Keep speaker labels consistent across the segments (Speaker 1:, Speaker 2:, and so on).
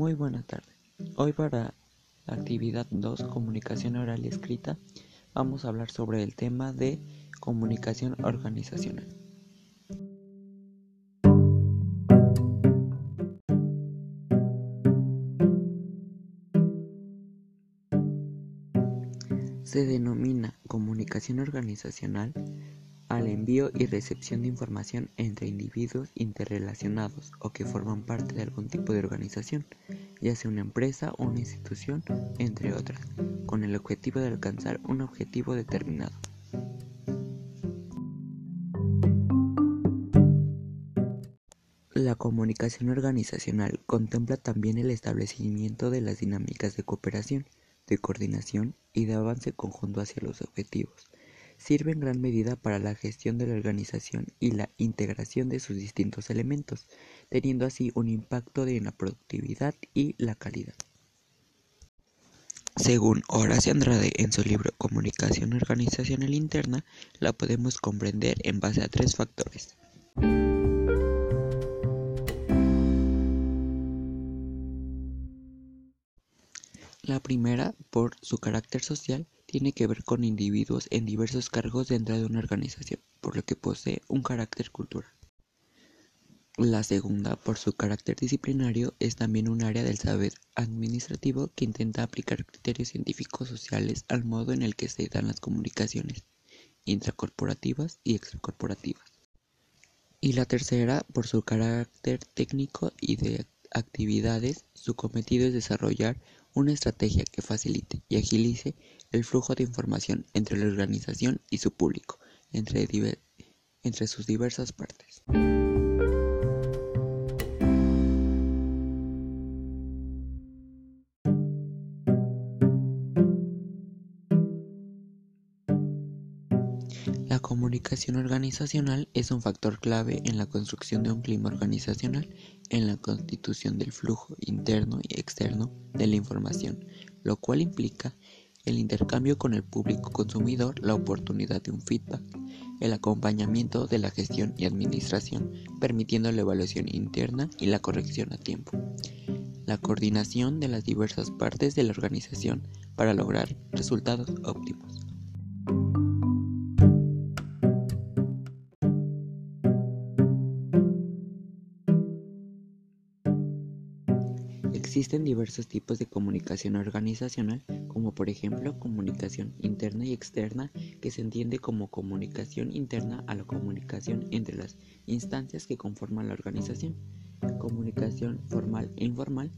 Speaker 1: buena tarde. Hoy para la actividad 2, comunicación oral y escrita, vamos a hablar sobre el tema de comunicación organizacional. Se denomina comunicación organizacional al envío y recepción de información entre individuos interrelacionados o que forman parte de algún tipo de organización, ya sea una empresa o una institución, entre otras, con el objetivo de alcanzar un objetivo determinado. La comunicación organizacional contempla también el establecimiento de las dinámicas de cooperación, de coordinación y de avance conjunto hacia los objetivos sirve en gran medida para la gestión de la organización y la integración de sus distintos elementos, teniendo así un impacto en la productividad y la calidad. Según Horacio Andrade en su libro Comunicación Organizacional Interna, la podemos comprender en base a tres factores. La primera, por su carácter social, tiene que ver con individuos en diversos cargos dentro de una organización, por lo que posee un carácter cultural. La segunda, por su carácter disciplinario, es también un área del saber administrativo que intenta aplicar criterios científicos sociales al modo en el que se dan las comunicaciones intracorporativas y extracorporativas. Y la tercera, por su carácter técnico y de actividades, su cometido es desarrollar una estrategia que facilite y agilice el flujo de información entre la organización y su público, entre, sus diversas partes. La comunicación organizacional es un factor clave en la construcción de un clima organizacional, en la constitución del flujo interno y externo de la información, lo cual implica el intercambio con el público consumidor, la oportunidad de un feedback, el acompañamiento de la gestión y administración, permitiendo la evaluación interna y la corrección a tiempo, la coordinación de las diversas partes de la organización para lograr resultados óptimos. Existen diversos tipos de comunicación organizacional, como por ejemplo comunicación interna y externa, que se entiende como comunicación interna a la comunicación entre las instancias que conforman la organización. Comunicación formal e informal,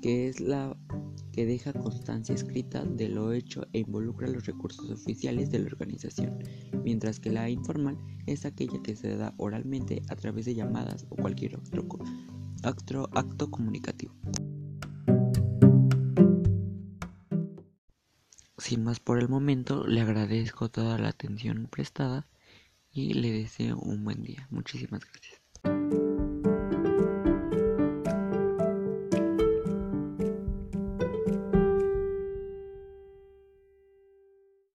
Speaker 1: que es la que deja constancia escrita de lo hecho e involucra los recursos oficiales de la organización, mientras que la informal es aquella que se da oralmente a través de llamadas o cualquier otro acto, acto comunicativo. Sin más por el momento, le agradezco toda la atención prestada y le deseo un buen día. Muchísimas gracias.